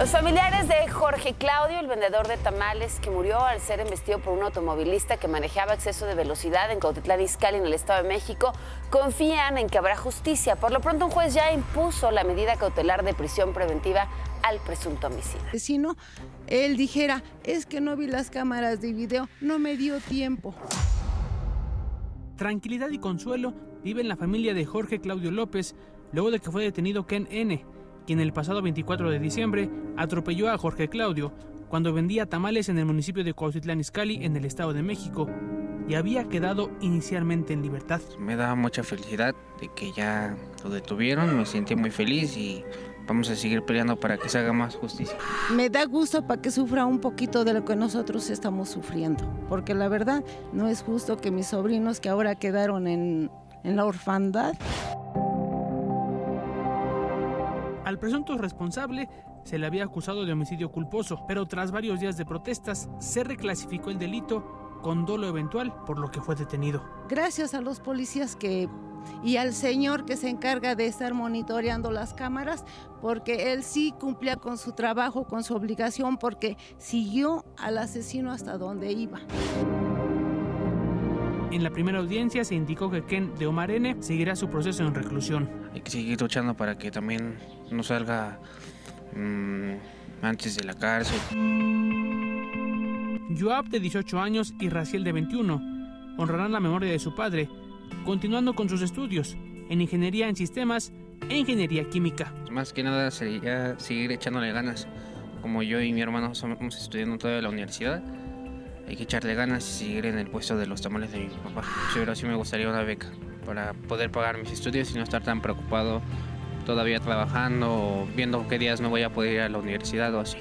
Los familiares de Jorge Claudio, el vendedor de tamales que murió al ser embestido por un automovilista que manejaba exceso de velocidad en Cautitlán Izcalli, en el Estado de México, confían en que habrá justicia. Por lo pronto, un juez ya impuso la medida cautelar de prisión preventiva al presunto homicida. Si no, él dijera, es que no vi las cámaras de video, no me dio tiempo. Tranquilidad y consuelo vive en la familia de Jorge Claudio López luego de que fue detenido Ken N quien el pasado 24 de diciembre atropelló a Jorge Claudio cuando vendía tamales en el municipio de Cuautitlán Izcalli, en el Estado de México, y había quedado inicialmente en libertad. Me da mucha felicidad de que ya lo detuvieron, me sentí muy feliz y vamos a seguir peleando para que se haga más justicia. Me da gusto para que sufra un poquito de lo que nosotros estamos sufriendo, porque la verdad no es justo que mis sobrinos que ahora quedaron en, en la orfandad al presunto responsable se le había acusado de homicidio culposo, pero tras varios días de protestas se reclasificó el delito con dolo eventual, por lo que fue detenido. Gracias a los policías que y al señor que se encarga de estar monitoreando las cámaras, porque él sí cumplía con su trabajo, con su obligación, porque siguió al asesino hasta donde iba. En la primera audiencia se indicó que Ken de Omar N. seguirá su proceso en reclusión. Hay que seguir luchando para que también no salga mmm, antes de la cárcel. Joab, de 18 años, y Raciel, de 21, honrarán la memoria de su padre, continuando con sus estudios en ingeniería en sistemas e ingeniería química. Más que nada sería seguir echándole ganas. Como yo y mi hermano estamos estudiando toda la universidad, hay que echarle ganas y seguir en el puesto de los tamales de mi papá. Pero sí me gustaría una beca para poder pagar mis estudios y no estar tan preocupado todavía trabajando o viendo qué días no voy a poder ir a la universidad o así.